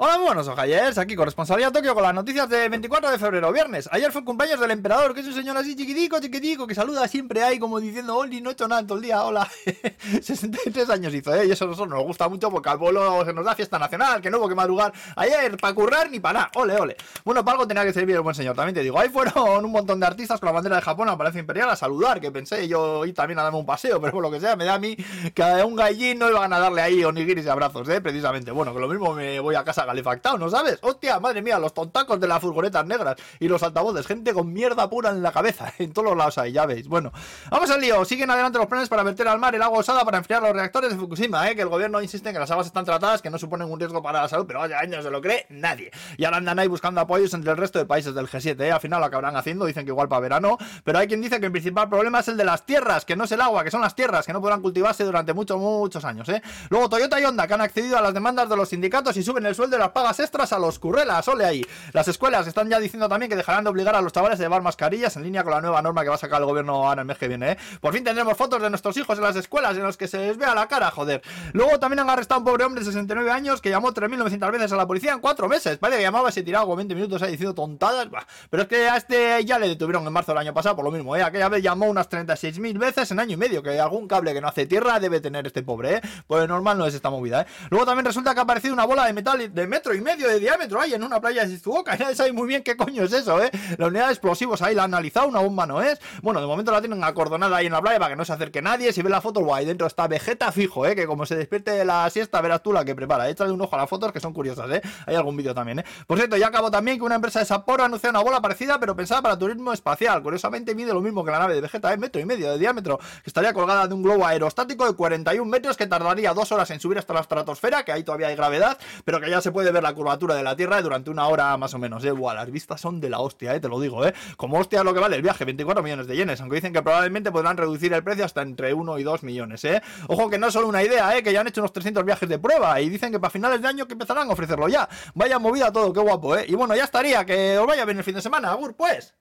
Hola, muy buenos ojayers, aquí corresponsalía Tokio con las noticias de 24 de febrero, viernes. Ayer fue el cumpleaños del emperador, que es un señor así chiquitico, chiquitico, que saluda siempre ahí como diciendo, Oli, no he hecho nada todo el día, hola. 63 años hizo, ¿eh? Y eso nosotros nos gusta mucho porque al pueblo se nos da fiesta nacional, que no hubo que madrugar ayer para currar ni para nada, ole, ole. Bueno, para algo tenía que servir el buen señor, también te digo. Ahí fueron un montón de artistas con la bandera de Japón a Palacio Imperial a saludar, que pensé yo ir también a darme un paseo, pero por lo que sea, me da a mí que a un gallín no iban a darle ahí onigiris y abrazos, ¿eh? Precisamente. Bueno, que lo mismo me voy a casa calefactado, ¿no sabes? Hostia, madre mía, los tontacos de las furgonetas negras y los altavoces, gente con mierda pura en la cabeza, en todos los lados ahí, ya veis. Bueno, vamos al lío. Siguen adelante los planes para verter al mar el agua usada para enfriar los reactores de Fukushima, ¿eh? Que el gobierno insiste en que las aguas están tratadas, que no suponen un riesgo para la salud, pero vaya años se lo cree nadie. Y ahora andan ahí buscando apoyos entre el resto de países del G7, ¿eh? Al final lo acabarán haciendo, dicen que igual para verano, pero hay quien dice que el principal problema es el de las tierras, que no es el agua, que son las tierras, que no podrán cultivarse durante muchos, muchos años, ¿eh? Luego Toyota y Honda, que han accedido a las demandas de los sindicatos y suben el sueldo las pagas extras a los currelas, ole ahí. Las escuelas están ya diciendo también que dejarán de obligar a los chavales a llevar mascarillas en línea con la nueva norma que va a sacar el gobierno ahora el mes que viene, ¿eh? Por fin tendremos fotos de nuestros hijos en las escuelas en los que se les vea la cara, joder. Luego también han arrestado a un pobre hombre de 69 años que llamó 3.900 veces a la policía en 4 meses. Parece que llamaba y se tiraba como 20 minutos ahí diciendo tontadas. Pero es que a este ya le detuvieron en marzo del año pasado por lo mismo, ¿eh? Aquella vez llamó unas 36.000 veces en año y medio, que algún cable que no hace tierra debe tener este pobre, ¿eh? Pues normal no es esta movida, ¿eh? Luego también resulta que ha aparecido una bola de metal de metro y medio de diámetro ahí en una playa de Shizuoka. Y nadie sabe muy bien qué coño es eso, ¿eh? La unidad de explosivos ahí la han analizado, una bomba no es. Bueno, de momento la tienen acordonada ahí en la playa para que no se acerque nadie. Si ve la foto, guay, dentro está Vegeta fijo, ¿eh? Que como se despierte de la siesta, verás tú la que prepara. Échale un ojo a las fotos que son curiosas, ¿eh? Hay algún vídeo también, ¿eh? Por cierto, ya acabo también que una empresa de Sapporo anunció una bola parecida, pero pensada para turismo espacial. Curiosamente mide lo mismo que la nave de Vegeta, ¿eh? Metro y medio de diámetro, que estaría colgada de un globo aerostático de 41 metros que tardaría dos horas en subir hasta la estratosfera, que ahí todavía hay gravedad, pero que ya se puede ver la curvatura de la Tierra durante una hora más o menos, ¿eh? Buah, las vistas son de la hostia, ¿eh? Te lo digo, ¿eh? Como hostia lo que vale el viaje, 24 millones de yenes, aunque dicen que probablemente podrán reducir el precio hasta entre 1 y 2 millones, ¿eh? Ojo que no es solo una idea, ¿eh? Que ya han hecho unos 300 viajes de prueba y dicen que para finales de año que empezarán a ofrecerlo ya. Vaya movida todo, qué guapo, ¿eh? Y bueno, ya estaría, que os vaya bien el fin de semana, Agur, pues.